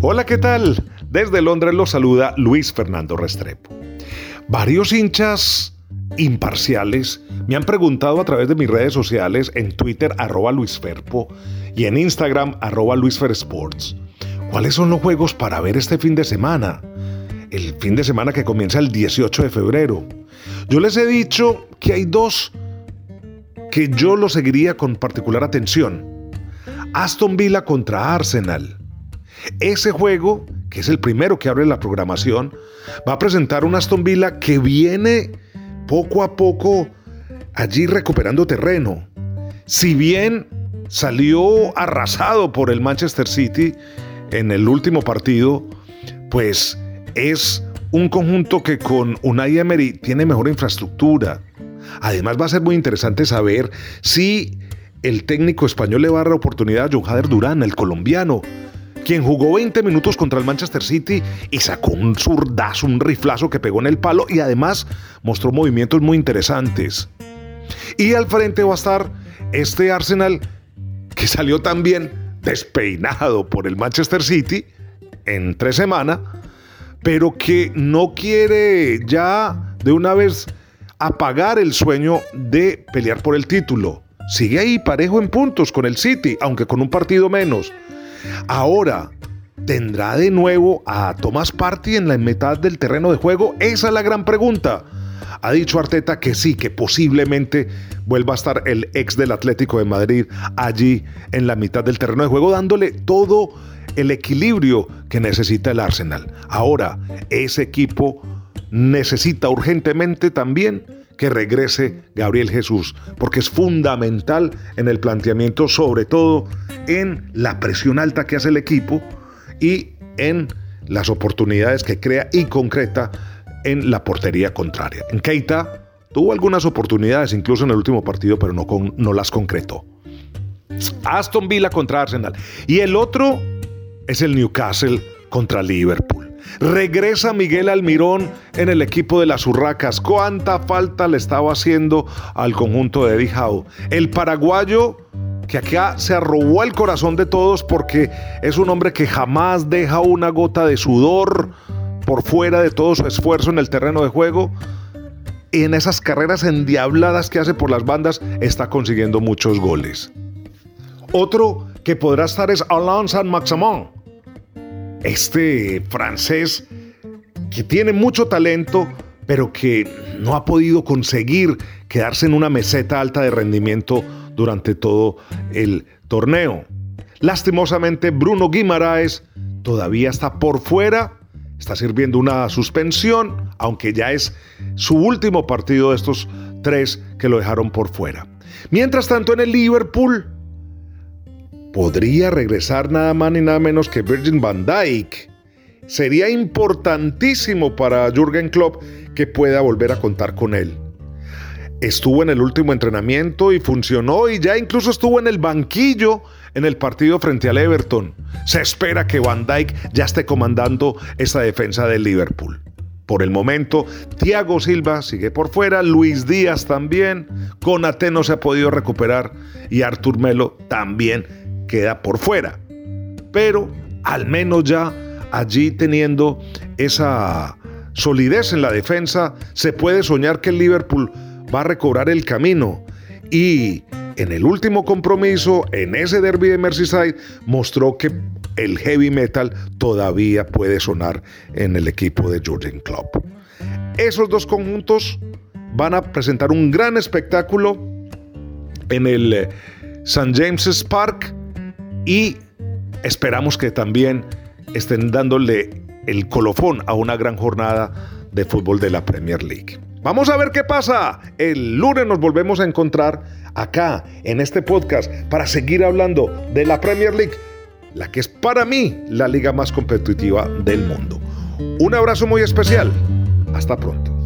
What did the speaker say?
Hola, ¿qué tal? Desde Londres los saluda Luis Fernando Restrepo. Varios hinchas imparciales me han preguntado a través de mis redes sociales en Twitter arroba luisferpo y en Instagram arroba luisfersports cuáles son los juegos para ver este fin de semana, el fin de semana que comienza el 18 de febrero. Yo les he dicho que hay dos que yo lo seguiría con particular atención. Aston Villa contra Arsenal. Ese juego, que es el primero que abre la programación, va a presentar un Aston Villa que viene poco a poco allí recuperando terreno. Si bien salió arrasado por el Manchester City en el último partido, pues es un conjunto que con Unai Emery tiene mejor infraestructura. Además va a ser muy interesante saber si el técnico español le va a dar la oportunidad a John Durán, el colombiano, quien jugó 20 minutos contra el Manchester City y sacó un zurdazo, un riflazo que pegó en el palo y además mostró movimientos muy interesantes. Y al frente va a estar este Arsenal que salió también despeinado por el Manchester City en tres semanas, pero que no quiere ya de una vez apagar el sueño de pelear por el título. Sigue ahí parejo en puntos con el City, aunque con un partido menos. Ahora, ¿tendrá de nuevo a Thomas Party en la mitad del terreno de juego? Esa es la gran pregunta. Ha dicho Arteta que sí, que posiblemente vuelva a estar el ex del Atlético de Madrid allí en la mitad del terreno de juego, dándole todo el equilibrio que necesita el Arsenal. Ahora, ese equipo necesita urgentemente también que regrese Gabriel Jesús, porque es fundamental en el planteamiento, sobre todo en la presión alta que hace el equipo y en las oportunidades que crea y concreta en la portería contraria. En Keita tuvo algunas oportunidades, incluso en el último partido, pero no, no las concretó. Aston Villa contra Arsenal. Y el otro es el Newcastle contra Liverpool. Regresa Miguel Almirón en el equipo de las Urracas. ¿Cuánta falta le estaba haciendo al conjunto de Howe? El paraguayo que acá se arrobó el corazón de todos porque es un hombre que jamás deja una gota de sudor por fuera de todo su esfuerzo en el terreno de juego. Y en esas carreras endiabladas que hace por las bandas está consiguiendo muchos goles. Otro que podrá estar es Alain Saint-Maximin, este francés que tiene mucho talento, pero que no ha podido conseguir quedarse en una meseta alta de rendimiento durante todo el torneo. Lastimosamente, Bruno Guimaraes todavía está por fuera, está sirviendo una suspensión, aunque ya es su último partido de estos tres que lo dejaron por fuera. Mientras tanto, en el Liverpool, podría regresar nada más ni nada menos que Virgin van Dijk. Sería importantísimo para Jürgen Klopp que pueda volver a contar con él. Estuvo en el último entrenamiento y funcionó y ya incluso estuvo en el banquillo en el partido frente al Everton. Se espera que Van Dijk ya esté comandando esa defensa del Liverpool. Por el momento, Thiago Silva sigue por fuera, Luis Díaz también, Conate no se ha podido recuperar y Artur Melo también queda por fuera. Pero al menos ya allí teniendo esa solidez en la defensa, se puede soñar que el Liverpool va a recobrar el camino. Y en el último compromiso, en ese derby de Merseyside, mostró que el heavy metal todavía puede sonar en el equipo de Jurgen Klopp. Esos dos conjuntos van a presentar un gran espectáculo en el eh, St. James's Park y esperamos que también estén dándole el colofón a una gran jornada de fútbol de la Premier League. Vamos a ver qué pasa. El lunes nos volvemos a encontrar acá en este podcast para seguir hablando de la Premier League, la que es para mí la liga más competitiva del mundo. Un abrazo muy especial. Hasta pronto.